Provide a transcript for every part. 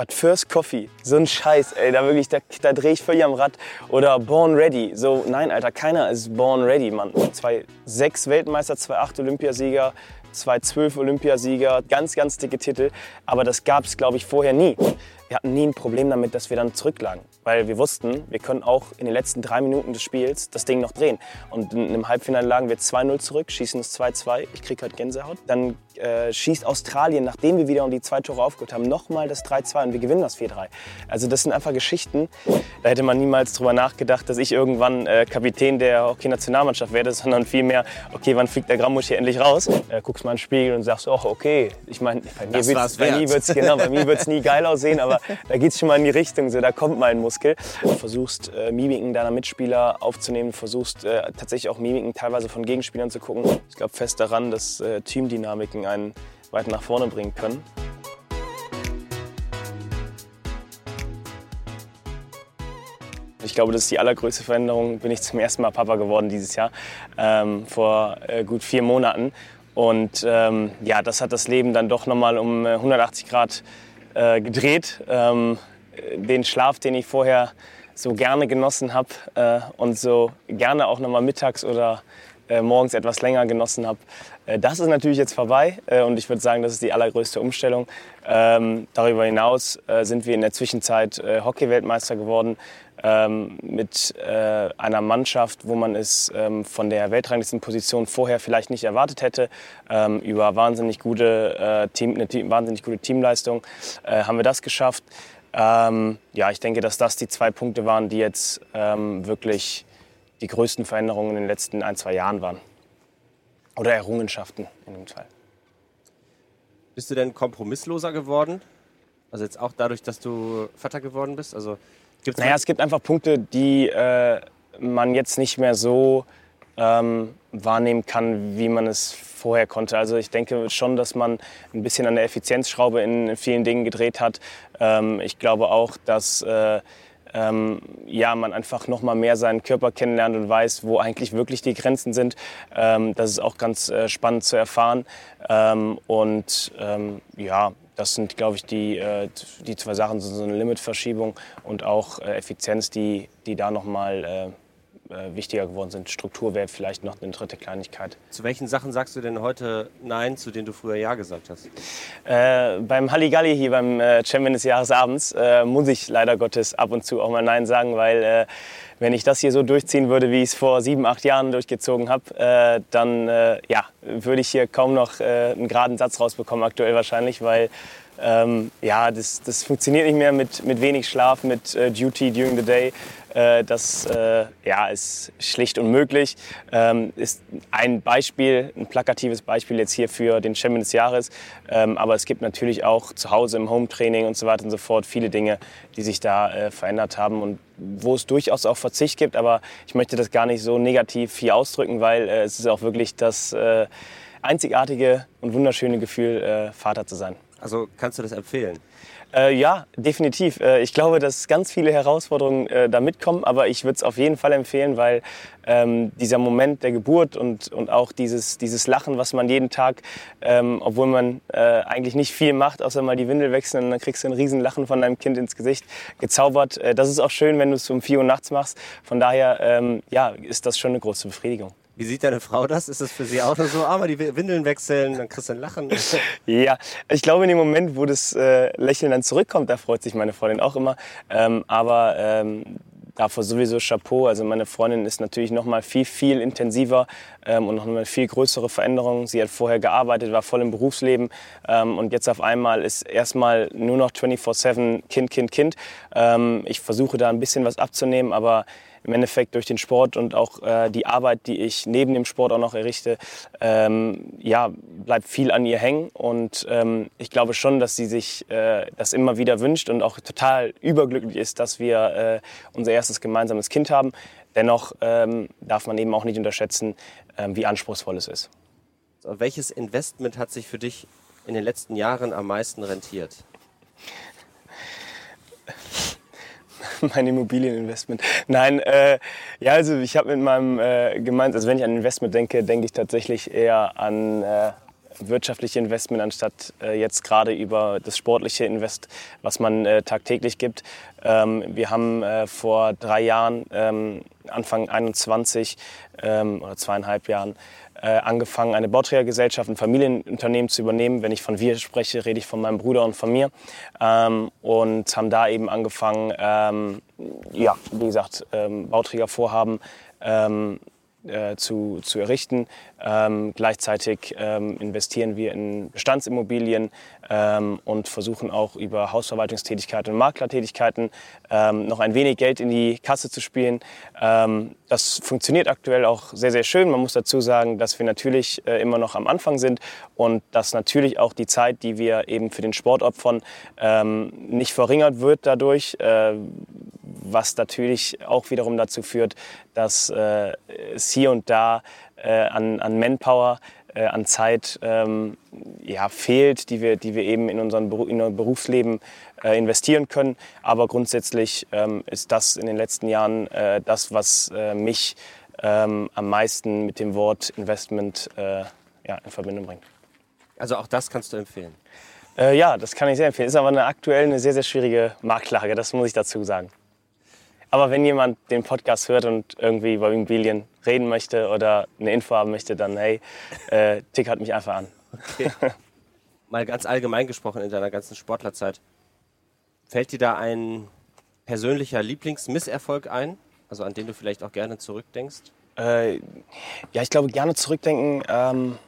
But First Coffee, so ein Scheiß, ey, da wirklich, da, da drehe ich völlig am Rad. Oder Born Ready, so, nein, Alter, keiner ist Born Ready, Mann. Zwei sechs Weltmeister, zwei acht Olympiasieger, zwei zwölf Olympiasieger, ganz, ganz dicke Titel. Aber das gab es, glaube ich, vorher nie. Wir hatten nie ein Problem damit, dass wir dann zurücklagen. Weil wir wussten, wir können auch in den letzten drei Minuten des Spiels das Ding noch drehen. Und in einem Halbfinale lagen wir 2-0 zurück, schießen es 2-2. Ich kriege halt Gänsehaut. Dann äh, schießt Australien, nachdem wir wieder um die zwei Tore aufgeholt haben, nochmal das 3-2 und wir gewinnen das 4-3. Also das sind einfach Geschichten, da hätte man niemals drüber nachgedacht, dass ich irgendwann äh, Kapitän der Hockey-Nationalmannschaft werde, sondern vielmehr, okay, wann fliegt der Grammusch hier endlich raus? Äh, guckst mal in den Spiegel und sagst, oh, okay. Ich meine, bei mir wird es genau, nie geil aussehen, aber da geht es schon mal in die Richtung, so, da kommt mal ein Muskel. Du versuchst äh, Mimiken deiner Mitspieler aufzunehmen, versuchst äh, tatsächlich auch Mimiken teilweise von Gegenspielern zu gucken. Ich glaube fest daran, dass äh, Teamdynamiken einen weiter nach vorne bringen können. Ich glaube, das ist die allergrößte Veränderung. Bin ich zum ersten Mal Papa geworden dieses Jahr, ähm, vor äh, gut vier Monaten. Und ähm, ja, das hat das Leben dann doch nochmal um 180 äh, Grad äh, gedreht. Ähm, den Schlaf, den ich vorher so gerne genossen habe äh, und so gerne auch nochmal mittags oder äh, morgens etwas länger genossen habe. Äh, das ist natürlich jetzt vorbei äh, und ich würde sagen, das ist die allergrößte Umstellung. Ähm, darüber hinaus sind wir in der Zwischenzeit Hockey-Weltmeister geworden ähm, mit einer Mannschaft, wo man es ähm, von der Weltranglistenposition vorher vielleicht nicht erwartet hätte. Über wahnsinnig gute, Team, eine wahnsinnig gute Teamleistung haben wir das geschafft. Ja, ich denke, dass das die zwei Punkte waren, die jetzt wirklich die größten Veränderungen in den letzten ein, zwei Jahren waren. Oder Errungenschaften in dem Fall. Bist du denn kompromissloser geworden? Also jetzt auch dadurch, dass du Vater geworden bist? Also gibt's naja, es gibt einfach Punkte, die äh, man jetzt nicht mehr so ähm, wahrnehmen kann, wie man es vorher konnte. Also ich denke schon, dass man ein bisschen an der Effizienzschraube in vielen Dingen gedreht hat. Ähm, ich glaube auch, dass äh, ähm, ja, man einfach noch mal mehr seinen Körper kennenlernt und weiß, wo eigentlich wirklich die Grenzen sind. Ähm, das ist auch ganz äh, spannend zu erfahren. Ähm, und ähm, ja, das sind, glaube ich, die, äh, die zwei Sachen, so eine Limitverschiebung und auch äh, Effizienz, die, die da noch mal äh, äh, wichtiger geworden sind. Struktur wäre vielleicht noch eine dritte Kleinigkeit. Zu welchen Sachen sagst du denn heute Nein, zu denen du früher Ja gesagt hast? Äh, beim Halligalli hier, beim äh, Champion des Jahresabends, äh, muss ich leider Gottes ab und zu auch mal Nein sagen, weil äh, wenn ich das hier so durchziehen würde, wie ich es vor sieben, acht Jahren durchgezogen habe, äh, dann ja, würde ich hier kaum noch einen geraden Satz rausbekommen, aktuell wahrscheinlich, weil ähm, ja, das, das funktioniert nicht mehr mit, mit wenig Schlaf, mit Duty during the day. Äh, das äh, ja, ist schlicht unmöglich. Ähm, ist ein Beispiel, ein plakatives Beispiel jetzt hier für den Champion des Jahres. Ähm, aber es gibt natürlich auch zu Hause im Home-Training und so weiter und so fort viele Dinge, die sich da äh, verändert haben und wo es durchaus auch Verzicht gibt. Aber ich möchte das gar nicht so negativ hier ausdrücken, weil äh, es ist auch wirklich das äh, einzigartige und wunderschöne Gefühl, äh, Vater zu sein. Also kannst du das empfehlen? Äh, ja, definitiv. Äh, ich glaube, dass ganz viele Herausforderungen äh, da mitkommen, aber ich würde es auf jeden Fall empfehlen, weil ähm, dieser Moment der Geburt und, und auch dieses, dieses Lachen, was man jeden Tag, ähm, obwohl man äh, eigentlich nicht viel macht, außer mal die Windel wechseln und dann kriegst du ein riesen Lachen von deinem Kind ins Gesicht gezaubert. Äh, das ist auch schön, wenn du es um 4 Uhr nachts machst. Von daher ähm, ja, ist das schon eine große Befriedigung. Wie sieht deine Frau das? Ist das für sie auch so, ah, mal die Windeln wechseln, dann kriegst du ein Lachen? ja, ich glaube, in dem Moment, wo das äh, Lächeln dann zurückkommt, da freut sich meine Freundin auch immer. Ähm, aber ähm, davor sowieso Chapeau. Also meine Freundin ist natürlich noch mal viel, viel intensiver ähm, und noch eine viel größere Veränderung. Sie hat vorher gearbeitet, war voll im Berufsleben ähm, und jetzt auf einmal ist erstmal nur noch 24-7 Kind, Kind, Kind. Ähm, ich versuche da ein bisschen was abzunehmen, aber im Endeffekt durch den Sport und auch äh, die Arbeit, die ich neben dem Sport auch noch errichte, ähm, ja, bleibt viel an ihr hängen. Und ähm, ich glaube schon, dass sie sich äh, das immer wieder wünscht und auch total überglücklich ist, dass wir äh, unser erstes gemeinsames Kind haben. Dennoch ähm, darf man eben auch nicht unterschätzen, ähm, wie anspruchsvoll es ist. Welches Investment hat sich für dich in den letzten Jahren am meisten rentiert? mein Immobilieninvestment. Nein, äh, ja, also ich habe mit meinem äh, gemeint, also wenn ich an Investment denke, denke ich tatsächlich eher an, äh, wirtschaftliche Investment anstatt äh, jetzt gerade über das sportliche Invest, was man äh, tagtäglich gibt. Ähm, wir haben äh, vor drei Jahren, ähm, Anfang 21 ähm, oder zweieinhalb Jahren, angefangen, eine Bauträgergesellschaft, ein Familienunternehmen zu übernehmen. Wenn ich von wir spreche, rede ich von meinem Bruder und von mir. Ähm, und haben da eben angefangen, ähm, ja, wie gesagt, ähm, Bauträgervorhaben ähm, äh, zu, zu errichten. Ähm, gleichzeitig ähm, investieren wir in Bestandsimmobilien ähm, und versuchen auch über Hausverwaltungstätigkeiten und Maklertätigkeiten ähm, noch ein wenig Geld in die Kasse zu spielen. Ähm, das funktioniert aktuell auch sehr, sehr schön. Man muss dazu sagen, dass wir natürlich äh, immer noch am Anfang sind und dass natürlich auch die Zeit, die wir eben für den Sport opfern, ähm, nicht verringert wird dadurch. Äh, was natürlich auch wiederum dazu führt, dass äh, es hier und da äh, an, an Manpower, äh, an Zeit ähm, ja, fehlt, die wir, die wir eben in, unseren Beru in unser Berufsleben äh, investieren können. Aber grundsätzlich ähm, ist das in den letzten Jahren äh, das, was äh, mich ähm, am meisten mit dem Wort Investment ja, in Verbindung bringt. Also auch das kannst du empfehlen? ja, das kann ich sehr empfehlen. Ist aber eine aktuell eine sehr, sehr schwierige Marktlage, das muss ich dazu sagen. Aber wenn jemand den Podcast hört und irgendwie über Immobilien reden möchte oder eine Info haben möchte, dann hey, äh, tickert mich einfach an. Okay. Mal ganz allgemein gesprochen in deiner ganzen Sportlerzeit. Fällt dir da ein persönlicher Lieblingsmisserfolg ein? Also an den du vielleicht auch gerne zurückdenkst? Äh, ja, ich glaube, gerne zurückdenken. Ähm,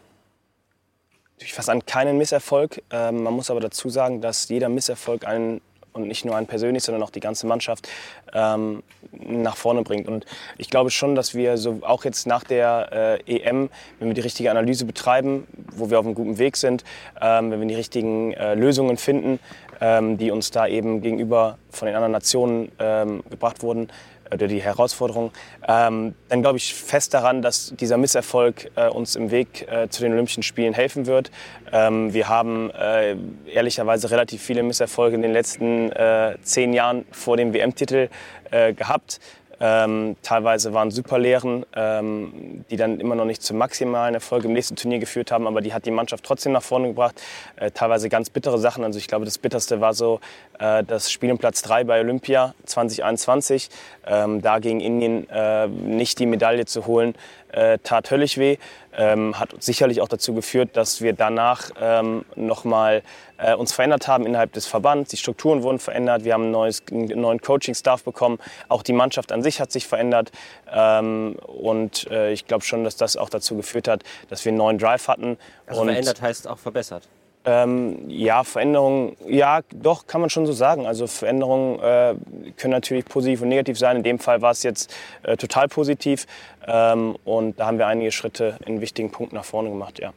ich fast an keinen Misserfolg. Ähm, man muss aber dazu sagen, dass jeder Misserfolg einen und nicht nur einen persönlich, sondern auch die ganze Mannschaft ähm, nach vorne bringt. Und ich glaube schon, dass wir so auch jetzt nach der äh, EM, wenn wir die richtige Analyse betreiben, wo wir auf einem guten Weg sind, ähm, wenn wir die richtigen äh, Lösungen finden, ähm, die uns da eben gegenüber von den anderen Nationen ähm, gebracht wurden, oder die Herausforderung, ähm, dann glaube ich fest daran, dass dieser Misserfolg äh, uns im Weg äh, zu den Olympischen Spielen helfen wird. Ähm, wir haben äh, ehrlicherweise relativ viele Misserfolge in den letzten äh, zehn Jahren vor dem WM-Titel äh, gehabt. Ähm, teilweise waren super Lehren, ähm, die dann immer noch nicht zum maximalen Erfolg im nächsten Turnier geführt haben, aber die hat die Mannschaft trotzdem nach vorne gebracht. Äh, teilweise ganz bittere Sachen. Also ich glaube, das bitterste war so äh, das Spiel um Platz 3 bei Olympia 2021. Ähm, da gegen Indien äh, nicht die Medaille zu holen, äh, tat höllisch weh. Ähm, hat sicherlich auch dazu geführt, dass wir danach ähm, nochmal äh, uns verändert haben innerhalb des Verbands. Die Strukturen wurden verändert, wir haben ein neues, einen neuen Coaching-Staff bekommen. Auch die Mannschaft an sich hat sich verändert. Ähm, und äh, ich glaube schon, dass das auch dazu geführt hat, dass wir einen neuen Drive hatten. Also und verändert heißt auch verbessert? Ähm, ja, Veränderungen, ja, doch, kann man schon so sagen. Also Veränderungen äh, können natürlich positiv und negativ sein. In dem Fall war es jetzt äh, total positiv. Ähm, und da haben wir einige Schritte in wichtigen Punkten nach vorne gemacht, ja.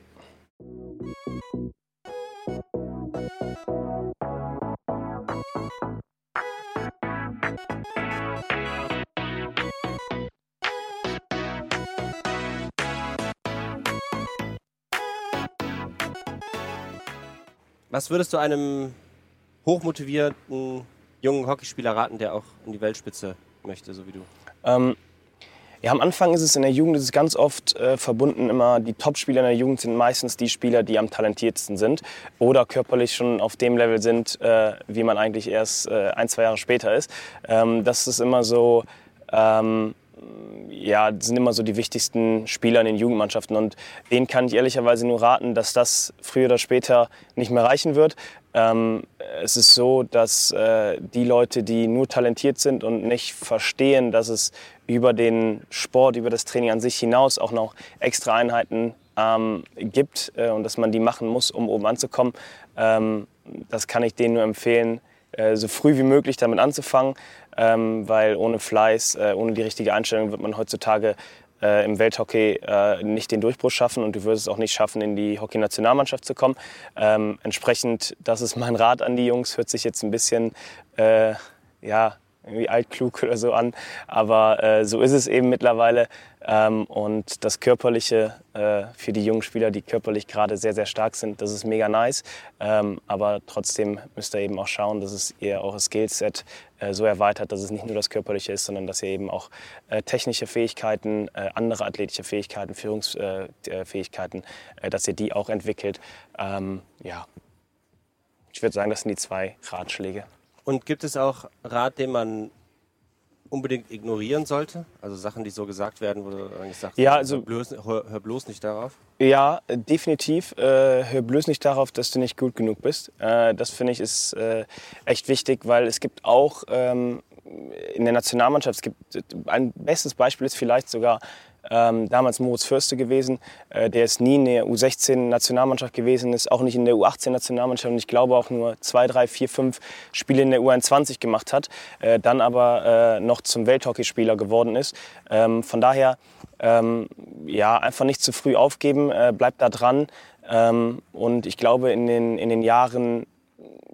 Was würdest du einem hochmotivierten jungen Hockeyspieler raten, der auch in die Weltspitze möchte, so wie du? Ähm, ja, am Anfang ist es in der Jugend ist es ganz oft äh, verbunden immer, die Topspieler in der Jugend sind meistens die Spieler, die am talentiertesten sind oder körperlich schon auf dem Level sind, äh, wie man eigentlich erst äh, ein, zwei Jahre später ist. Ähm, das ist immer so, ähm, ja, sind immer so die wichtigsten Spieler in den Jugendmannschaften. Und denen kann ich ehrlicherweise nur raten, dass das früher oder später nicht mehr reichen wird. Ähm, es ist so, dass äh, die Leute, die nur talentiert sind und nicht verstehen, dass es über den Sport, über das Training an sich hinaus auch noch extra Einheiten ähm, gibt äh, und dass man die machen muss, um oben anzukommen, ähm, das kann ich denen nur empfehlen, äh, so früh wie möglich damit anzufangen ähm, weil ohne Fleiß, äh, ohne die richtige Einstellung wird man heutzutage äh, im Welthockey äh, nicht den Durchbruch schaffen und du würdest es auch nicht schaffen, in die Hockey-Nationalmannschaft zu kommen. Ähm, entsprechend, das ist mein Rat an die Jungs, hört sich jetzt ein bisschen, äh, ja, irgendwie altklug oder so an. Aber äh, so ist es eben mittlerweile. Ähm, und das Körperliche äh, für die jungen Spieler, die körperlich gerade sehr, sehr stark sind, das ist mega nice. Ähm, aber trotzdem müsst ihr eben auch schauen, dass es ihr auch Skillset äh, so erweitert, dass es nicht nur das Körperliche ist, sondern dass ihr eben auch äh, technische Fähigkeiten, äh, andere athletische Fähigkeiten, Führungsfähigkeiten, äh, dass ihr die auch entwickelt. Ähm, ja, ich würde sagen, das sind die zwei Ratschläge. Und gibt es auch Rat, den man unbedingt ignorieren sollte? Also Sachen, die so gesagt werden, wo du eigentlich sagst, ja, also, hör, bloß, hör, hör bloß nicht darauf? Ja, definitiv. Äh, hör bloß nicht darauf, dass du nicht gut genug bist. Äh, das finde ich ist äh, echt wichtig, weil es gibt auch ähm, in der Nationalmannschaft, es gibt ein bestes Beispiel ist vielleicht sogar ähm, damals Moritz Fürste gewesen. Äh, der ist nie in der U16-Nationalmannschaft gewesen, ist auch nicht in der U18-Nationalmannschaft und ich glaube auch nur zwei, drei, vier, fünf Spiele in der U21 gemacht hat, äh, dann aber äh, noch zum Welthockeyspieler geworden ist. Ähm, von daher, ähm, ja, einfach nicht zu früh aufgeben, äh, bleibt da dran. Ähm, und ich glaube, in den, in den Jahren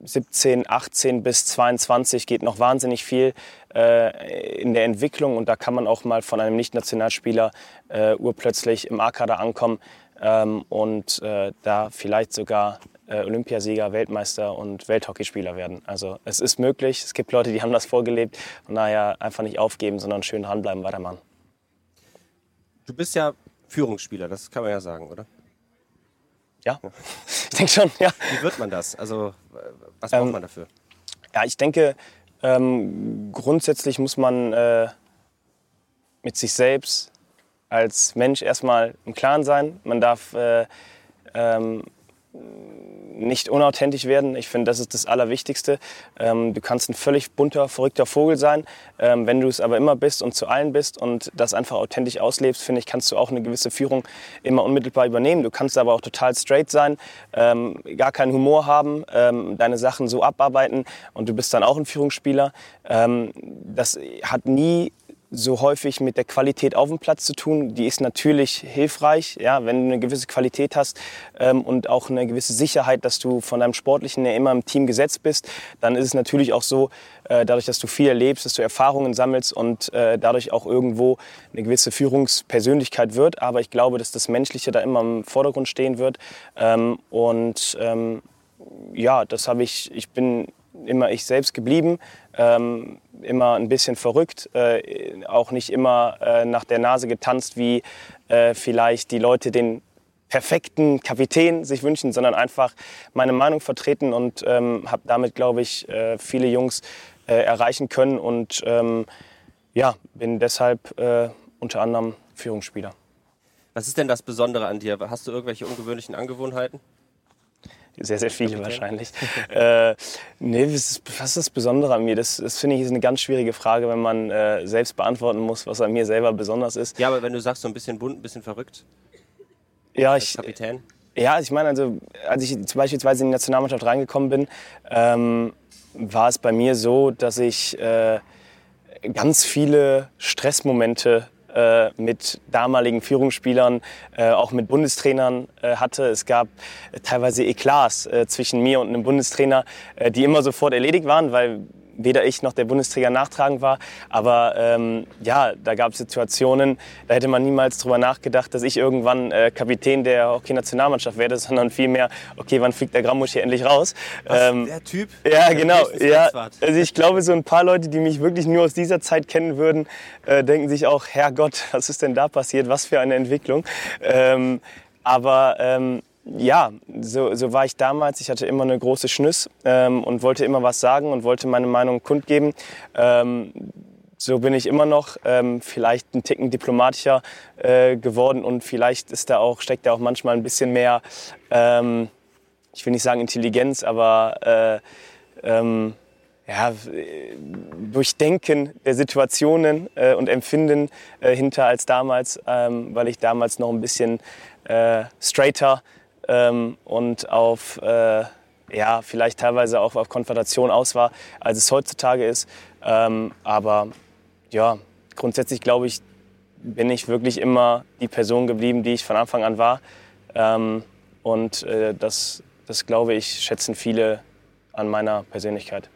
17, 18 bis 22 geht noch wahnsinnig viel äh, in der Entwicklung und da kann man auch mal von einem Nicht-Nationalspieler äh, urplötzlich im A-Kader ankommen ähm, und äh, da vielleicht sogar äh, Olympiasieger, Weltmeister und Welthockeyspieler werden. Also es ist möglich, es gibt Leute, die haben das vorgelebt und daher einfach nicht aufgeben, sondern schön dranbleiben, weitermachen. Du bist ja Führungsspieler, das kann man ja sagen, oder? Ja, ich denke schon, ja. Wie wird man das? Also, was braucht ähm, man dafür? Ja, ich denke, ähm, grundsätzlich muss man äh, mit sich selbst als Mensch erstmal im Klaren sein. Man darf äh, ähm, nicht unauthentisch werden. Ich finde, das ist das Allerwichtigste. Ähm, du kannst ein völlig bunter, verrückter Vogel sein. Ähm, wenn du es aber immer bist und zu allen bist und das einfach authentisch auslebst, finde ich, kannst du auch eine gewisse Führung immer unmittelbar übernehmen. Du kannst aber auch total straight sein, ähm, gar keinen Humor haben, ähm, deine Sachen so abarbeiten und du bist dann auch ein Führungsspieler. Ähm, das hat nie so häufig mit der Qualität auf dem Platz zu tun. Die ist natürlich hilfreich, ja, wenn du eine gewisse Qualität hast ähm, und auch eine gewisse Sicherheit, dass du von deinem Sportlichen ja immer im Team gesetzt bist. Dann ist es natürlich auch so, äh, dadurch, dass du viel erlebst, dass du Erfahrungen sammelst und äh, dadurch auch irgendwo eine gewisse Führungspersönlichkeit wird. Aber ich glaube, dass das Menschliche da immer im Vordergrund stehen wird. Ähm, und ähm, ja, das habe ich, ich bin immer ich selbst geblieben, ähm, immer ein bisschen verrückt, äh, auch nicht immer äh, nach der Nase getanzt, wie äh, vielleicht die Leute den perfekten Kapitän sich wünschen, sondern einfach meine Meinung vertreten und ähm, habe damit, glaube ich, äh, viele Jungs äh, erreichen können und ähm, ja, bin deshalb äh, unter anderem Führungsspieler. Was ist denn das Besondere an dir? Hast du irgendwelche ungewöhnlichen Angewohnheiten? Sehr, sehr viele wahrscheinlich. äh, nee, was ist, was ist das Besondere an mir? Das, das finde ich ist eine ganz schwierige Frage, wenn man äh, selbst beantworten muss, was an mir selber besonders ist. Ja, aber wenn du sagst, so ein bisschen bunt, ein bisschen verrückt. Ja, ich. Kapitän. Ja, ich meine, also, als ich beispielsweise in die Nationalmannschaft reingekommen bin, ähm, war es bei mir so, dass ich äh, ganz viele Stressmomente äh, mit damaligen Führungsspielern, äh, auch mit Bundestrainern äh, hatte. Es gab teilweise Eklats zwischen mir und einem Bundestrainer, die immer sofort erledigt waren, weil weder ich noch der Bundesträger nachtragen war. Aber ähm, ja, da gab es Situationen, da hätte man niemals drüber nachgedacht, dass ich irgendwann äh, Kapitän der Hockey-Nationalmannschaft werde, sondern vielmehr, okay, wann fliegt der Grammusch hier endlich raus? Was, ähm, der Typ? Ja, der genau. Ja, also ich glaube, so ein paar Leute, die mich wirklich nur aus dieser Zeit kennen würden, äh, denken sich auch, Herrgott, was ist denn da passiert? Was für eine Entwicklung. Ähm, aber ähm, ja, so, so war ich damals. Ich hatte immer eine große Schnüss ähm, und wollte immer was sagen und wollte meine Meinung kundgeben. Ähm, so bin ich immer noch, ähm, vielleicht ein Ticken diplomatischer äh, geworden und vielleicht ist da auch, steckt da auch manchmal ein bisschen mehr, ähm, ich will nicht sagen Intelligenz, aber äh, ähm, ja, Durchdenken der Situationen äh, und Empfinden äh, hinter als damals, ähm, weil ich damals noch ein bisschen äh, straighter ähm, und auf, äh, ja, vielleicht teilweise auch auf Konfrontation aus war, als es heutzutage ist. Ähm, aber ja, grundsätzlich glaube ich, bin ich wirklich immer die Person geblieben, die ich von Anfang an war. Ähm, und äh, das, das, glaube ich, schätzen viele an meiner Persönlichkeit.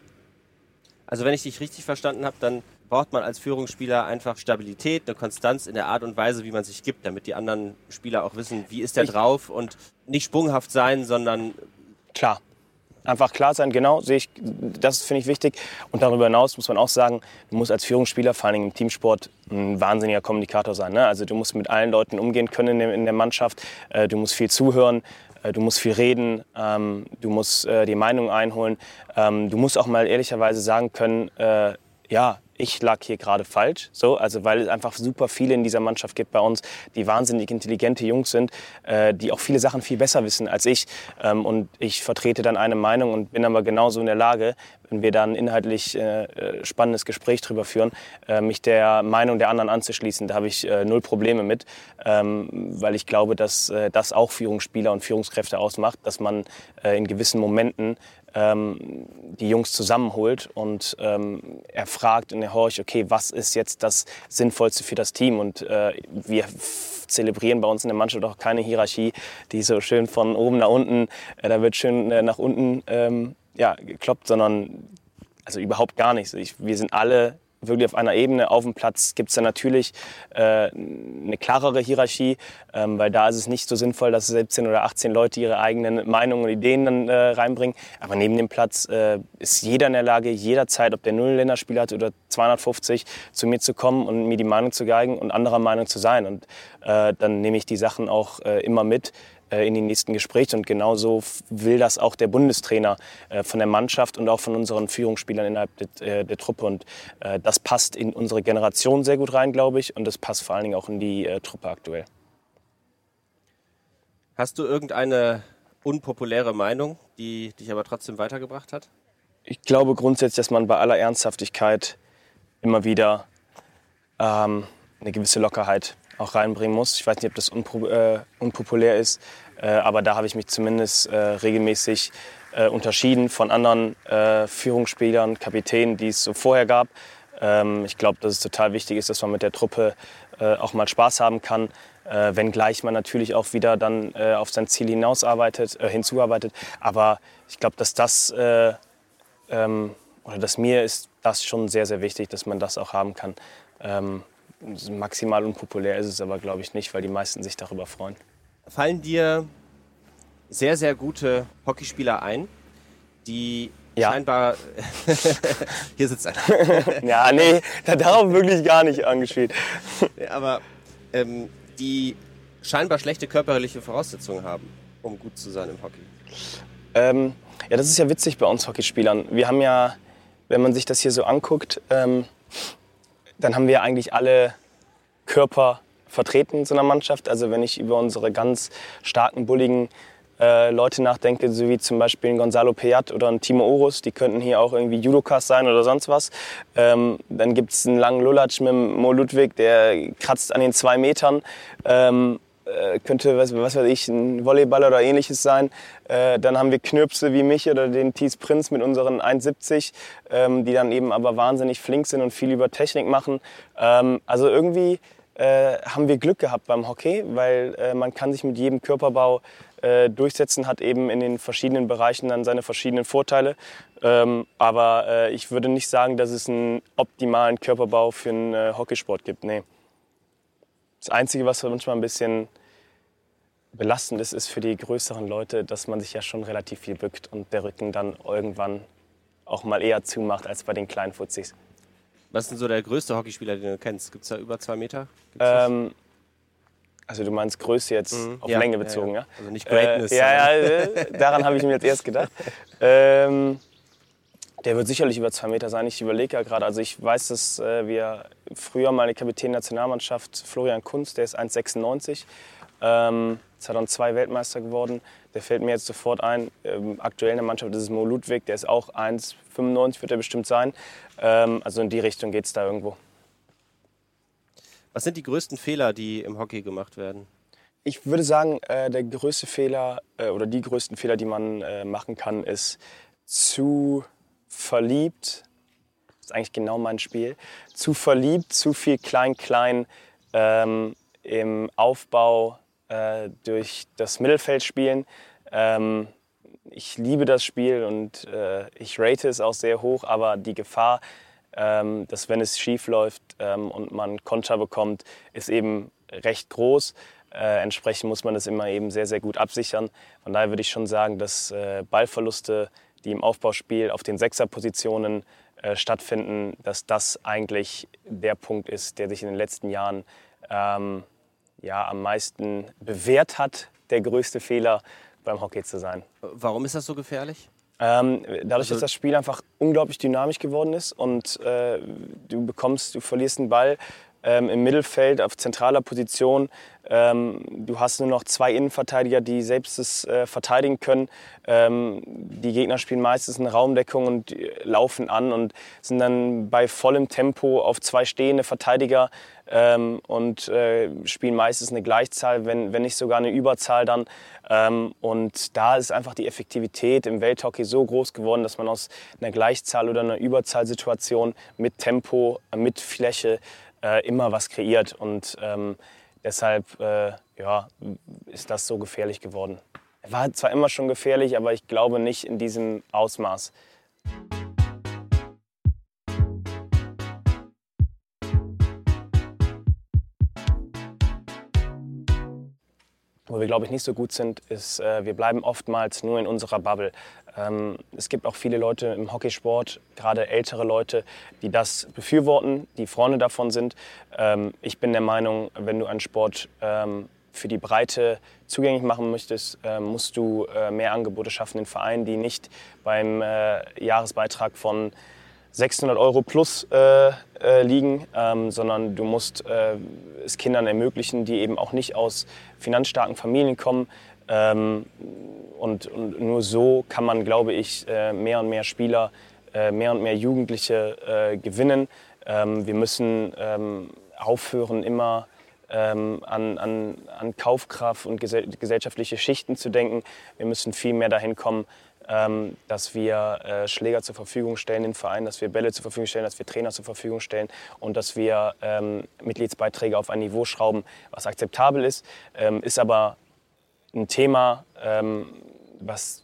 Also wenn ich dich richtig verstanden habe, dann braucht man als Führungsspieler einfach Stabilität, eine Konstanz in der Art und Weise, wie man sich gibt, damit die anderen Spieler auch wissen, wie ist der drauf und nicht sprunghaft sein, sondern klar. Einfach klar sein, genau, sehe ich, das finde ich wichtig. Und darüber hinaus muss man auch sagen, du musst als Führungsspieler, vor allem im Teamsport, ein wahnsinniger Kommunikator sein. Ne? Also du musst mit allen Leuten umgehen können in der Mannschaft, äh, du musst viel zuhören, äh, du musst viel reden, ähm, du musst äh, die Meinung einholen. Ähm, du musst auch mal ehrlicherweise sagen können, ja, ich lag hier gerade falsch. So, also weil es einfach super viele in dieser Mannschaft gibt bei uns, die wahnsinnig intelligente Jungs sind, äh, die auch viele Sachen viel besser wissen als ich. Ähm, und ich vertrete dann eine Meinung und bin aber genauso in der Lage, wenn wir dann inhaltlich äh, äh spannendes Gespräch drüber führen, äh, mich der Meinung der anderen anzuschließen. Da habe ich äh, null Probleme mit, ähm, weil ich glaube, dass äh, das auch Führungsspieler und Führungskräfte ausmacht, dass man in gewissen Momenten ähm, die Jungs zusammenholt und ähm, er fragt und er horcht, okay, was ist jetzt das Sinnvollste für das Team? Und äh, wir zelebrieren bei uns in der Mannschaft auch keine Hierarchie, die so schön von oben nach unten, äh, da wird schön äh, nach unten ähm, ja, gekloppt, sondern also überhaupt gar nicht. Ich, wir sind alle wirklich auf einer Ebene. Auf dem Platz gibt es dann natürlich äh, eine klarere Hierarchie, ähm, weil da ist es nicht so sinnvoll, dass 17 oder 18 Leute ihre eigenen Meinungen und Ideen dann äh, reinbringen. Aber neben dem Platz äh, ist jeder in der Lage, jederzeit, ob der null Länderspiel hat oder 250, zu mir zu kommen und mir die Meinung zu geigen und anderer Meinung zu sein. Und äh, dann nehme ich die Sachen auch äh, immer mit. Äh, in die nächsten Gespräche. Und genauso will das auch der Bundestrainer äh, von der Mannschaft und auch von unseren Führungsspielern innerhalb der, äh, der Truppe. Und das passt in unsere Generation sehr gut rein, glaube ich. Und das passt vor allen Dingen auch in die Truppe aktuell. Hast du irgendeine unpopuläre Meinung, die dich aber trotzdem weitergebracht hat? Ich glaube grundsätzlich, dass man bei aller Ernsthaftigkeit immer wieder ähm, eine gewisse Lockerheit auch reinbringen muss. Ich weiß nicht, ob das unpo äh, unpopulär ist, äh, aber da habe ich mich zumindest äh, regelmäßig äh, unterschieden von anderen äh, Führungsspielern, Kapitänen, die es so vorher gab. Ähm, ich glaube, dass es total wichtig ist, dass man mit der Truppe äh, auch mal Spaß haben kann, wenngleich man natürlich auch wieder dann auf sein Ziel hinausarbeitet, hinzuarbeitet. Aber ich glaube, dass das ähm, oder dass mir ist das schon sehr, sehr wichtig, dass man das auch haben kann. Ähm, maximal unpopulär ist es aber, glaube ich, nicht, weil die meisten sich darüber freuen. Fallen dir sehr, sehr gute Hockeyspieler ein, die ja. scheinbar. Hier sitzt einer. ja, nee, darauf wirklich gar nicht angespielt. aber ähm, die scheinbar schlechte körperliche Voraussetzungen haben, um gut zu sein im Hockey. Ähm, ja, das ist ja witzig bei uns Hockeyspielern. Wir haben ja, wenn man sich das hier so anguckt, ähm, dann haben wir eigentlich alle Körper vertreten in so einer Mannschaft. Also wenn ich über unsere ganz starken, bulligen äh, Leute nachdenke, so wie zum Beispiel ein Gonzalo Peyat oder ein Timo Orus, die könnten hier auch irgendwie Judokas sein oder sonst was. Ähm, dann gibt es einen langen Lulatsch mit Mo Ludwig, der kratzt an den zwei Metern. Ähm, äh, könnte, was, was weiß ich, ein Volleyballer oder ähnliches sein. Äh, dann haben wir Knirpse wie mich oder den Thies Prinz mit unseren 1,70, ähm, die dann eben aber wahnsinnig flink sind und viel über Technik machen. Ähm, also irgendwie äh, haben wir Glück gehabt beim Hockey, weil äh, man kann sich mit jedem Körperbau äh, durchsetzen, hat eben in den verschiedenen Bereichen dann seine verschiedenen Vorteile. Ähm, aber äh, ich würde nicht sagen, dass es einen optimalen Körperbau für einen Hockeysport gibt. Nee. Das Einzige, was manchmal ein bisschen belastend ist, ist für die größeren Leute, dass man sich ja schon relativ viel bückt und der Rücken dann irgendwann auch mal eher zumacht als bei den kleinen Fuzis. Was ist denn so der größte Hockeyspieler, den du kennst? Gibt es da über zwei Meter? Ähm, also du meinst Größe jetzt mhm. auf ja, Länge bezogen, ja, ja. Also nicht Greatness. Äh, ja, ja, äh, daran habe ich mir jetzt erst gedacht. Ähm, der wird sicherlich über zwei Meter sein. Ich überlege ja gerade. Also ich weiß, dass äh, wir früher mal eine Kapitän-Nationalmannschaft, Florian Kunz, der ist 1,96. Ähm, 2002 Weltmeister geworden. Der fällt mir jetzt sofort ein. Ähm, aktuell in der Mannschaft ist es Mo Ludwig, der ist auch 1,95 wird er bestimmt sein. Ähm, also in die Richtung geht es da irgendwo. Was sind die größten Fehler, die im Hockey gemacht werden? Ich würde sagen, äh, der größte Fehler äh, oder die größten Fehler, die man äh, machen kann, ist zu verliebt, ist eigentlich genau mein Spiel, zu verliebt, zu viel klein-klein ähm, im Aufbau äh, durch das Mittelfeld spielen. Ähm, ich liebe das Spiel und äh, ich rate es auch sehr hoch, aber die Gefahr, ähm, dass wenn es schief läuft ähm, und man Konter bekommt, ist eben recht groß. Äh, entsprechend muss man das immer eben sehr, sehr gut absichern. Von daher würde ich schon sagen, dass äh, Ballverluste, die im Aufbauspiel auf den Sechserpositionen äh, stattfinden, dass das eigentlich der Punkt ist, der sich in den letzten Jahren ähm, ja, am meisten bewährt hat, der größte Fehler beim Hockey zu sein. Warum ist das so gefährlich? Ähm, dadurch, also, dass das Spiel einfach unglaublich dynamisch geworden ist und äh, du bekommst, du verlierst den Ball ähm, im Mittelfeld auf zentraler Position. Ähm, du hast nur noch zwei Innenverteidiger, die selbst es äh, verteidigen können. Ähm, die Gegner spielen meistens eine Raumdeckung und äh, laufen an und sind dann bei vollem Tempo auf zwei stehende Verteidiger ähm, und äh, spielen meistens eine Gleichzahl, wenn, wenn nicht sogar eine Überzahl dann. Ähm, und da ist einfach die Effektivität im Welthockey so groß geworden, dass man aus einer Gleichzahl oder einer Überzahlsituation mit Tempo, äh, mit Fläche äh, immer was kreiert. Und ähm, deshalb äh, ja, ist das so gefährlich geworden. Er war zwar immer schon gefährlich, aber ich glaube nicht in diesem Ausmaß. Wo wir, glaube ich, nicht so gut sind, ist, äh, wir bleiben oftmals nur in unserer Bubble. Ähm, es gibt auch viele Leute im Hockeysport, gerade ältere Leute, die das befürworten, die Freunde davon sind. Ähm, ich bin der Meinung, wenn du einen Sport ähm, für die Breite zugänglich machen möchtest, äh, musst du äh, mehr Angebote schaffen in Vereinen, die nicht beim äh, Jahresbeitrag von 600 Euro plus äh, äh, liegen, ähm, sondern du musst äh, es Kindern ermöglichen, die eben auch nicht aus finanzstarken Familien kommen. Ähm, und, und, nur so kann man, glaube ich, äh, mehr und mehr Spieler, äh, mehr und mehr Jugendliche äh, gewinnen. Ähm, wir müssen ähm, aufhören, immer ähm, an, an, an, Kaufkraft und gesellschaftliche Schichten zu denken. Wir müssen viel mehr dahin kommen, ähm, dass wir äh, Schläger zur Verfügung stellen in Vereinen, dass wir Bälle zur Verfügung stellen, dass wir Trainer zur Verfügung stellen und dass wir ähm, Mitgliedsbeiträge auf ein Niveau schrauben, was akzeptabel ist, ähm, ist aber ein Thema, ähm, was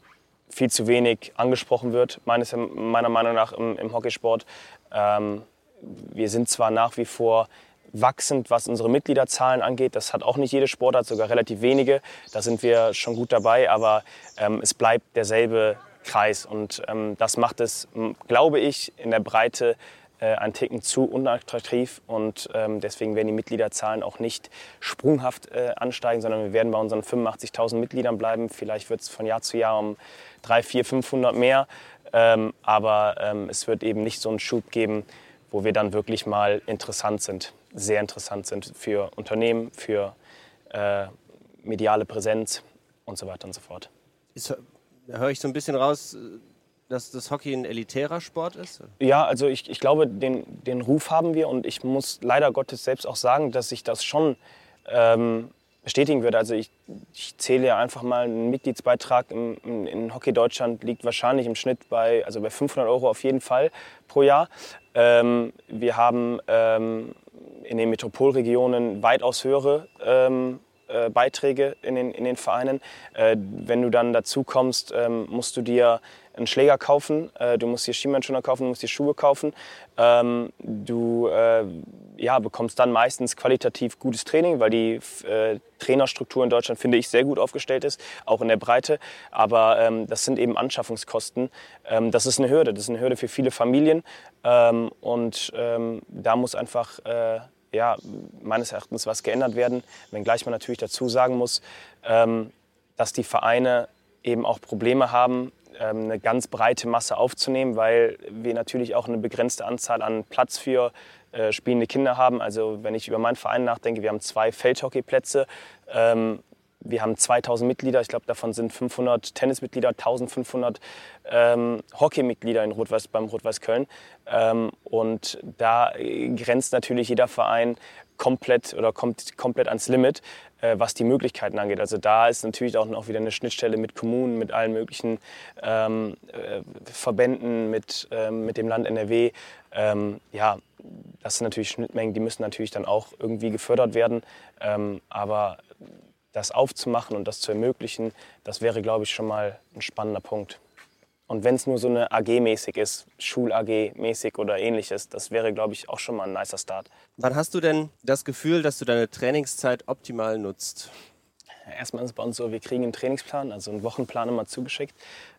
viel zu wenig angesprochen wird, meines, meiner Meinung nach im, im Hockeysport. Ähm, wir sind zwar nach wie vor wachsend, was unsere Mitgliederzahlen angeht. Das hat auch nicht jede Sportart, sogar relativ wenige. Da sind wir schon gut dabei, aber ähm, es bleibt derselbe Kreis. Und ähm, das macht es, glaube ich, in der Breite äh, ein Ticken zu unattraktiv. Und ähm, deswegen werden die Mitgliederzahlen auch nicht sprunghaft äh, ansteigen, sondern wir werden bei unseren 85.000 Mitgliedern bleiben. Vielleicht wird es von Jahr zu Jahr um 3, 4, 500 mehr. Ähm, aber ähm, es wird eben nicht so einen Schub geben, wo wir dann wirklich mal interessant sind sehr interessant sind für Unternehmen, für äh, mediale Präsenz und so weiter und so fort. Ist, da höre ich so ein bisschen raus, dass das Hockey ein elitärer Sport ist? Ja, also ich, ich glaube, den, den Ruf haben wir und ich muss leider Gottes selbst auch sagen, dass ich das schon ähm, bestätigen würde. Also ich, ich, zähle ja einfach mal einen Mitgliedsbeitrag im, in, in Hockey Deutschland liegt wahrscheinlich im Schnitt bei, also bei 500 Euro auf jeden Fall pro Jahr. Ähm, wir haben ähm, in den Metropolregionen weitaus höhere ähm, äh, Beiträge in den, in den Vereinen. Äh, wenn du dann dazu kommst, ähm, musst du dir einen Schläger kaufen, äh, du musst dir Schienbeinschoner kaufen, du musst dir Schuhe kaufen. Ähm, du äh, ja, bekommst dann meistens qualitativ gutes Training, weil die äh, Trainerstruktur in Deutschland, finde ich, sehr gut aufgestellt ist, auch in der Breite. Aber ähm, das sind eben Anschaffungskosten. Ähm, das ist eine Hürde, das ist eine Hürde für viele Familien. Ähm, und ähm, da muss einfach äh, ja, meines Erachtens was geändert werden, wenngleich man natürlich dazu sagen muss, ähm, dass die Vereine eben auch Probleme haben, ähm, eine ganz breite Masse aufzunehmen, weil wir natürlich auch eine begrenzte Anzahl an Platz für äh, spielende Kinder haben. Also wenn ich über meinen Verein nachdenke, wir haben zwei Feldhockeyplätze, ähm, wir haben 2000 Mitglieder, ich glaube davon sind 500 Tennismitglieder, 1500 ähm, Hockeymitglieder in Rot beim Rot-Weiß Köln. Ähm, und da grenzt natürlich jeder Verein komplett oder kommt komplett ans Limit, äh, was die Möglichkeiten angeht. Also da ist natürlich auch noch wieder eine Schnittstelle mit Kommunen, mit allen möglichen ähm, äh, Verbänden, mit, ähm, mit dem Land NRW. Ähm, ja, das sind natürlich Schnittmengen, die müssen natürlich dann auch irgendwie gefördert werden. Ähm, aber das aufzumachen und das zu ermöglichen, das wäre, glaube ich, schon mal ein spannender Punkt. Und wenn es nur so eine AG-mäßig ist, Schul-AG-mäßig oder ähnliches, das wäre, glaube ich, auch schon mal ein nicer Start. Wann hast du denn das Gefühl, dass du deine Trainingszeit optimal nutzt? Erstmal ist es bei uns so, wir kriegen einen Trainingsplan, also einen Wochenplan immer zugeschickt.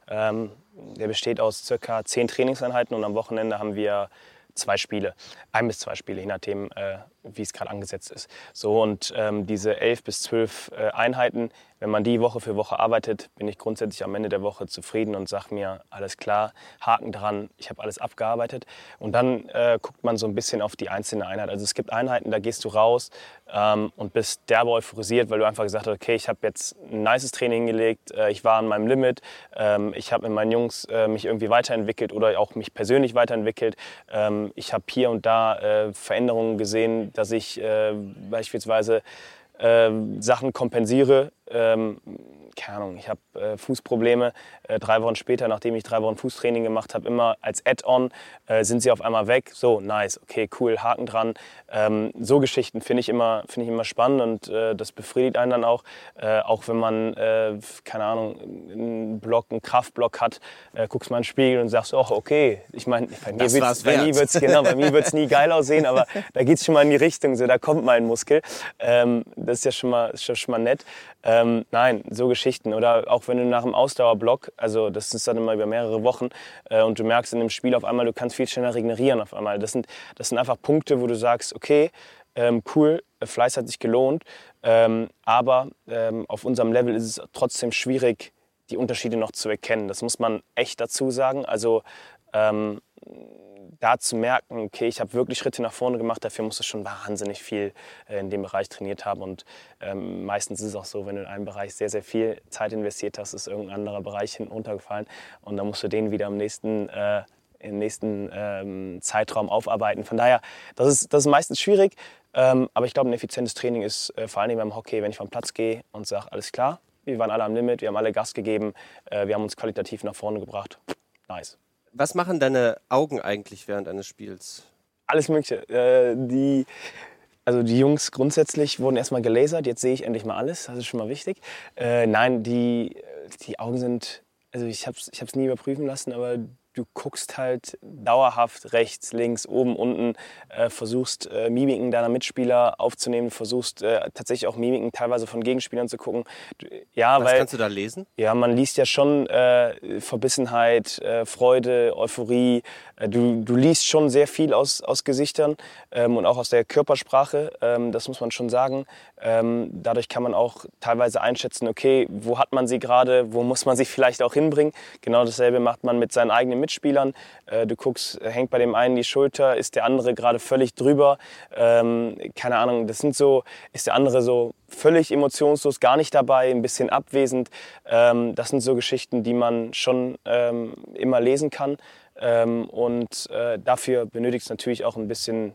Ähm, der besteht aus circa zehn Trainingseinheiten und am Wochenende haben wir zwei Spiele, ein bis zwei Spiele, je nachdem, äh, wie es gerade angesetzt ist. So und ähm, diese elf bis zwölf äh, Einheiten, wenn man die Woche für Woche arbeitet, bin ich grundsätzlich am Ende der Woche zufrieden und sage mir, alles klar, Haken dran, ich habe alles abgearbeitet. Und dann äh, guckt man so ein bisschen auf die einzelne Einheit. Also es gibt Einheiten, da gehst du raus ähm, und bist derbe euphorisiert, weil du einfach gesagt hast, okay, ich habe jetzt ein nices Training hingelegt, äh, ich war an meinem Limit, ähm, ich habe mit meinen Jungs äh, mich irgendwie weiterentwickelt oder auch mich persönlich weiterentwickelt. Ähm, ich habe hier und da äh, Veränderungen gesehen, dass ich äh, beispielsweise äh, Sachen kompensiere. Keine Ahnung, ich habe äh, Fußprobleme. Äh, drei Wochen später, nachdem ich drei Wochen Fußtraining gemacht habe, immer als Add-on äh, sind sie auf einmal weg. So, nice, okay, cool, Haken dran. Ähm, so Geschichten finde ich, immer, find ich immer spannend und äh, das befriedigt einen dann auch. Äh, auch wenn man, äh, keine Ahnung, einen Block, einen Kraftblock hat, guckst mal in den Spiegel und sagst, oh, okay. Ich meine, bei mir wird es genau, nie geil aussehen, aber da geht es schon mal in die Richtung, so, da kommt mal ein Muskel. Ähm, das ist ja schon mal, ist schon mal nett. Ähm, nein, so Geschichten. Oder auch wenn du nach dem Ausdauerblock, also das ist dann immer über mehrere Wochen, äh, und du merkst in dem Spiel auf einmal, du kannst viel schneller regenerieren auf einmal. Das sind, das sind einfach Punkte, wo du sagst, okay, ähm, cool, Fleiß hat sich gelohnt, ähm, aber ähm, auf unserem Level ist es trotzdem schwierig, die Unterschiede noch zu erkennen. Das muss man echt dazu sagen. Also ähm, da zu merken, okay, ich habe wirklich Schritte nach vorne gemacht, dafür musst du schon wahnsinnig viel äh, in dem Bereich trainiert haben. Und ähm, meistens ist es auch so, wenn du in einem Bereich sehr, sehr viel Zeit investiert hast, ist irgendein anderer Bereich hinten runtergefallen und dann musst du den wieder im nächsten, äh, im nächsten ähm, Zeitraum aufarbeiten. Von daher, das ist, das ist meistens schwierig, ähm, aber ich glaube, ein effizientes Training ist äh, vor allem beim Hockey, wenn ich vom Platz gehe und sage, alles klar, wir waren alle am Limit, wir haben alle Gas gegeben, äh, wir haben uns qualitativ nach vorne gebracht. Nice. Was machen deine Augen eigentlich während eines Spiels? Alles Mögliche. Äh, die, also die Jungs grundsätzlich wurden erstmal gelasert. Jetzt sehe ich endlich mal alles. Das ist schon mal wichtig. Äh, nein, die, die Augen sind. Also ich habe es ich nie überprüfen lassen, aber du guckst halt dauerhaft rechts, links, oben, unten, äh, versuchst äh, Mimiken deiner Mitspieler aufzunehmen, versuchst äh, tatsächlich auch Mimiken teilweise von Gegenspielern zu gucken. Ja, Was weil, kannst du da lesen? Ja, man liest ja schon äh, Verbissenheit, äh, Freude, Euphorie. Äh, du, du liest schon sehr viel aus, aus Gesichtern ähm, und auch aus der Körpersprache, ähm, das muss man schon sagen. Ähm, dadurch kann man auch teilweise einschätzen, okay, wo hat man sie gerade, wo muss man sie vielleicht auch hinbringen. Genau dasselbe macht man mit seinen eigenen Mitspielern. Äh, du guckst, hängt bei dem einen die Schulter, ist der andere gerade völlig drüber. Ähm, keine Ahnung, das sind so, ist der andere so völlig emotionslos, gar nicht dabei, ein bisschen abwesend. Ähm, das sind so Geschichten, die man schon ähm, immer lesen kann. Ähm, und äh, dafür benötigst du natürlich auch ein bisschen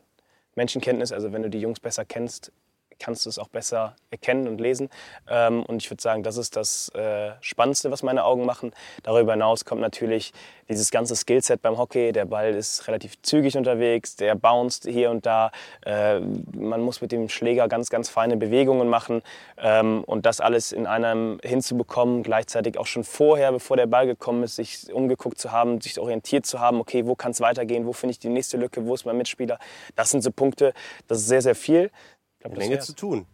Menschenkenntnis. Also wenn du die Jungs besser kennst, kannst du es auch besser erkennen und lesen. Ähm, und ich würde sagen, das ist das äh, Spannendste, was meine Augen machen. Darüber hinaus kommt natürlich dieses ganze Skillset beim Hockey. Der Ball ist relativ zügig unterwegs, der bounced hier und da. Äh, man muss mit dem Schläger ganz, ganz feine Bewegungen machen. Ähm, und das alles in einem hinzubekommen, gleichzeitig auch schon vorher, bevor der Ball gekommen ist, sich umgeguckt zu haben, sich orientiert zu haben, okay, wo kann es weitergehen, wo finde ich die nächste Lücke, wo ist mein Mitspieler. Das sind so Punkte, das ist sehr, sehr viel glaub, eine Menge zu tun.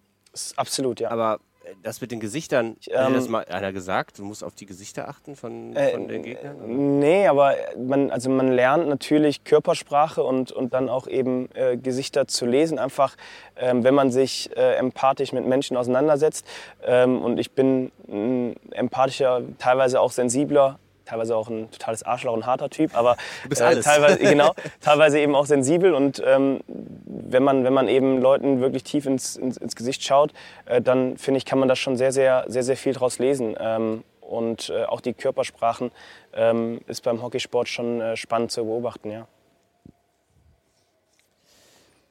absolut, ja. Aber äh, das mit den Gesichtern, ich, ähm, hat das mal einer gesagt, du musst auf die Gesichter achten von, äh, von den Gegnern? Oder? Nee, aber man, also man lernt natürlich Körpersprache und, und dann auch eben äh, Gesichter zu lesen, einfach ähm, wenn man sich äh, empathisch mit Menschen auseinandersetzt. Ähm, und ich bin ein empathischer, teilweise auch sensibler teilweise auch ein totales Arschloch und harter Typ, aber äh, teilweise, genau, teilweise eben auch sensibel. Und ähm, wenn, man, wenn man eben Leuten wirklich tief ins, ins, ins Gesicht schaut, äh, dann finde ich, kann man da schon sehr, sehr, sehr, sehr viel draus lesen. Ähm, und äh, auch die Körpersprachen ähm, ist beim Hockeysport schon äh, spannend zu beobachten, ja.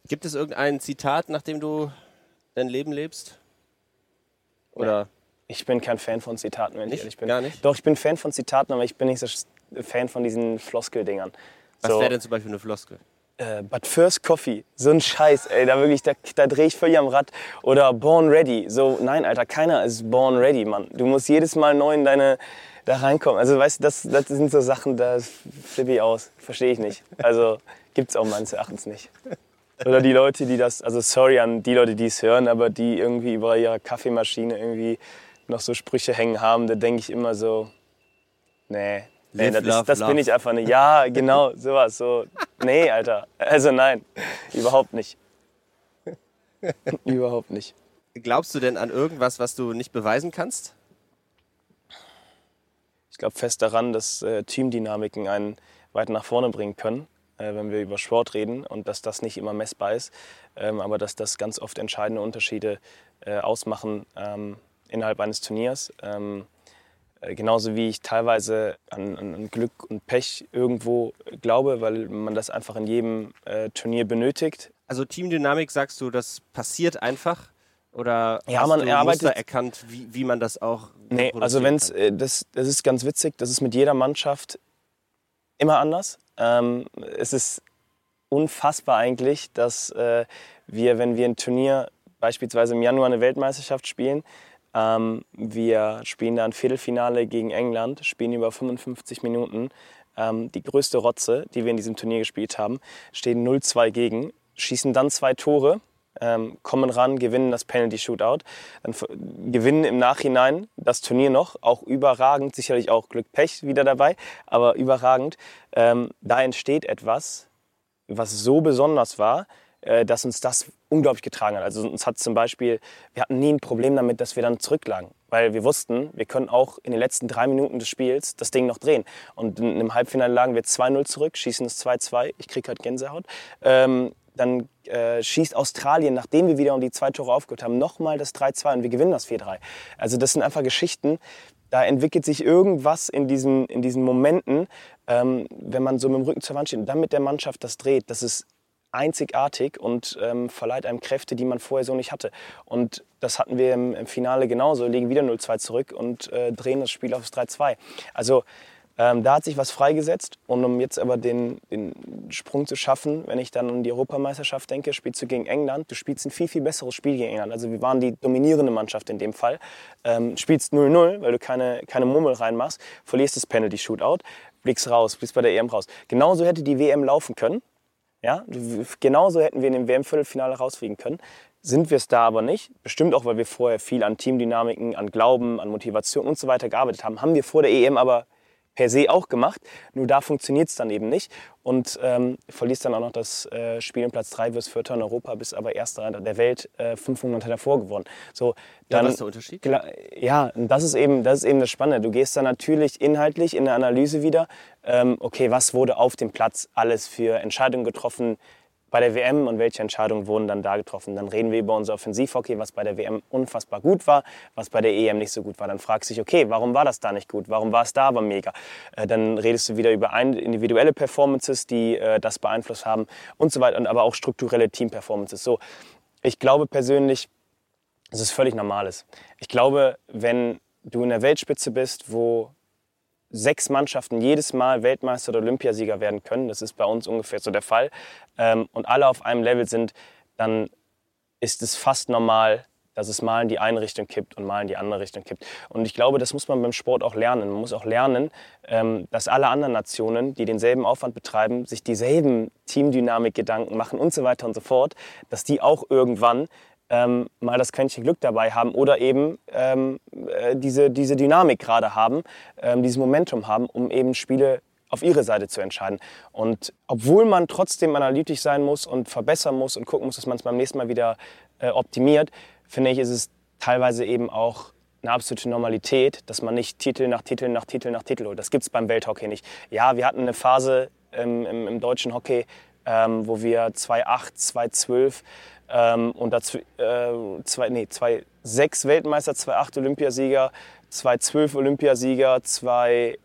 Gibt es irgendein Zitat, nach dem du dein Leben lebst? Oder? Ja. Ich bin kein Fan von Zitaten, wenn nicht? ich ehrlich bin. Gar nicht? Doch, ich bin Fan von Zitaten, aber ich bin nicht so Fan von diesen Floskeldingern. Was so, wäre denn zum Beispiel eine Floskel? Äh, But First Coffee, so ein Scheiß, ey, da wirklich, da, da drehe ich völlig am Rad. Oder Born Ready, so, nein, Alter, keiner ist Born Ready, Mann. Du musst jedes Mal neu in deine, da reinkommen. Also, weißt du, das, das sind so Sachen, da flippe ich aus, verstehe ich nicht. Also, gibt's auch meines Erachtens nicht. Oder die Leute, die das, also sorry an die Leute, die es hören, aber die irgendwie über ihre Kaffeemaschine irgendwie noch so Sprüche hängen haben, da denke ich immer so, nee, nee das, love, das bin ich einfach nicht. Ja, genau, sowas, so, nee, Alter, also nein, überhaupt nicht. überhaupt nicht. Glaubst du denn an irgendwas, was du nicht beweisen kannst? Ich glaube fest daran, dass äh, Teamdynamiken einen weiter nach vorne bringen können, äh, wenn wir über Sport reden und dass das nicht immer messbar ist, ähm, aber dass das ganz oft entscheidende Unterschiede äh, ausmachen ähm, innerhalb eines Turniers. Ähm, äh, genauso wie ich teilweise an, an, Glück und Pech irgendwo glaube, weil man das einfach in jedem äh, Turnier benötigt. Also Teamdynamik, sagst du, das passiert einfach? Oder Ja, hast man du erarbeitet- Muster erkannt, wie, wie man das auch Nee, also wenn's, kann? äh, das, das ist ganz witzig, das ist mit jeder Mannschaft immer anders. Ähm, es ist unfassbar eigentlich, dass äh, wir, wenn wir ein Turnier beispielsweise im Januar eine Weltmeisterschaft spielen, ähm, wir spielen da ein Viertelfinale gegen England, spielen über 55 Minuten. Ähm, die größte Rotze, die wir in diesem Turnier gespielt haben, stehen 0-2 gegen, schießen dann zwei Tore, ähm, kommen ran, gewinnen das Penalty Shootout, dann gewinnen im Nachhinein das Turnier noch, auch überragend, sicherlich auch Glück Pech wieder dabei, aber überragend. Ähm, da entsteht etwas, was so besonders war, dass uns das unglaublich getragen hat. Also uns hat zum Beispiel, wir hatten nie ein Problem damit, dass wir dann zurücklagen, weil wir wussten, wir können auch in den letzten drei Minuten des Spiels das Ding noch drehen. Und in, im Halbfinale lagen wir 2-0 zurück, schießen es 2-2, ich krieg halt Gänsehaut. Ähm, dann äh, schießt Australien, nachdem wir wieder um die zwei Tore aufgeholt haben, nochmal das 3-2 und wir gewinnen das 4-3. Also das sind einfach Geschichten, da entwickelt sich irgendwas in diesen, in diesen Momenten, ähm, wenn man so mit dem Rücken zur Wand steht und dann mit der Mannschaft das dreht. Das ist einzigartig und ähm, verleiht einem Kräfte, die man vorher so nicht hatte. Und das hatten wir im, im Finale genauso, liegen wieder 0-2 zurück und äh, drehen das Spiel aufs 3-2. Also ähm, da hat sich was freigesetzt und um jetzt aber den, den Sprung zu schaffen, wenn ich dann an die Europameisterschaft denke, spielst du gegen England, du spielst ein viel, viel besseres Spiel gegen England. Also wir waren die dominierende Mannschaft in dem Fall. Ähm, spielst 0-0, weil du keine, keine Murmel reinmachst, verlierst das Penalty-Shootout, blickst raus, blickst bei der EM raus. Genauso hätte die WM laufen können. Ja, genauso hätten wir in dem WM-Viertelfinale rausfliegen können. Sind wir es da aber nicht. Bestimmt auch, weil wir vorher viel an Teamdynamiken, an Glauben, an Motivation und so weiter gearbeitet haben. Haben wir vor der EM aber per se auch gemacht. Nur da funktioniert es dann eben nicht. Und ähm, verlierst dann auch noch das äh, Spiel in Platz 3, wirst Vierter in Europa, bist aber Erster der Welt, äh, fünf Monate davor geworden. So, Ja, dann, was ist der Unterschied? Ja, das ist eben das, ist eben das Spannende. Du gehst dann natürlich inhaltlich in der Analyse wieder, ähm, okay, was wurde auf dem Platz alles für Entscheidungen getroffen bei der WM und welche Entscheidungen wurden dann da getroffen. Dann reden wir über unser Offensivhockey, was bei der WM unfassbar gut war, was bei der EM nicht so gut war. Dann fragst du dich, okay, warum war das da nicht gut? Warum war es da aber mega? Äh, dann redest du wieder über individuelle Performances, die äh, das beeinflusst haben und so weiter, und aber auch strukturelle Team-Performances. So, ich glaube persönlich, es völlig normal ist. Ich glaube, wenn du in der Weltspitze bist, wo sechs Mannschaften jedes Mal Weltmeister oder Olympiasieger werden können, das ist bei uns ungefähr so der Fall, ähm, und alle auf einem Level sind, dann ist es fast normal, dass es mal in die eine Richtung kippt und mal in die andere Richtung kippt. Und ich glaube, das muss man beim Sport auch lernen. Man muss auch lernen, ähm, dass alle anderen Nationen, die denselben Aufwand betreiben, sich dieselben Teamdynamik-Gedanken machen und so weiter und so fort, dass die auch irgendwann ähm, mal das Quäntchen Glück dabei haben oder eben ähm, äh, diese, diese Dynamik gerade haben, ähm, dieses Momentum haben, um eben Spiele auf ihre Seite zu entscheiden. Und obwohl man trotzdem analytisch sein muss und verbessern muss und gucken muss, dass man es beim nächsten Mal wieder äh, optimiert, finde ich, ist es teilweise eben auch eine absolute Normalität, dass man nicht Titel nach Titel nach Titel nach Titel holt. Das gibt es beim Welthockey nicht. Ja, wir hatten eine Phase ähm, im, im deutschen Hockey, ähm, wo wir 2008, 2012 ähm, und dazu äh, zwei, nee, 2006 Weltmeister, 2008 Olympiasieger, 2012 Olympiasieger, 2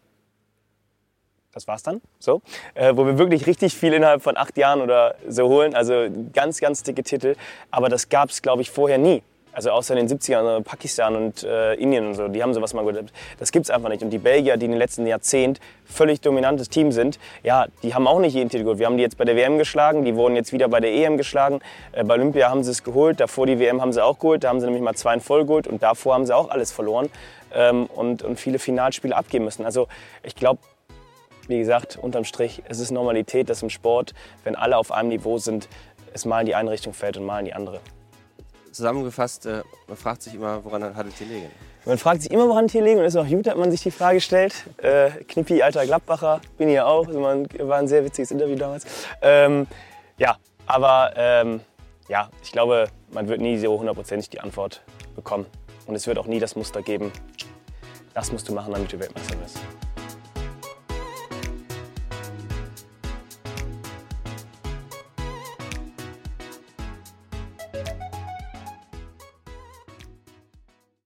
das war's dann, so, äh, wo wir wirklich richtig viel innerhalb von acht Jahren oder so holen, also ganz, ganz dicke Titel, aber das gab's, glaube ich, vorher nie. Also außer in den 70ern, äh, Pakistan und äh, Indien und so, die haben sowas mal gehabt. Das gibt es einfach nicht. Und die Belgier, die in den letzten Jahrzehnten völlig dominantes Team sind, ja, die haben auch nicht jeden Titel geholt. Wir haben die jetzt bei der WM geschlagen, die wurden jetzt wieder bei der EM geschlagen. Äh, bei Olympia haben sie es geholt, davor die WM haben sie auch geholt, da haben sie nämlich mal zwei in voll geholt und davor haben sie auch alles verloren ähm, und, und viele Finalspiele abgeben müssen. Also ich glaube, wie gesagt, unterm Strich, es ist Normalität, dass im Sport, wenn alle auf einem Niveau sind, es mal in die eine Richtung fällt und mal in die andere. Zusammengefasst, äh, man fragt sich immer, woran hat es hier liegen? Man fragt sich immer, woran hier liegen und es ist auch gut, dass man sich die Frage stellt. Äh, Knippi, alter Gladbacher, bin ich ja auch. Also man, war ein sehr witziges Interview damals. Ähm, ja, aber ähm, ja, ich glaube, man wird nie so hundertprozentig die Antwort bekommen. Und es wird auch nie das Muster geben, das musst du machen, damit du Weltmeister wirst.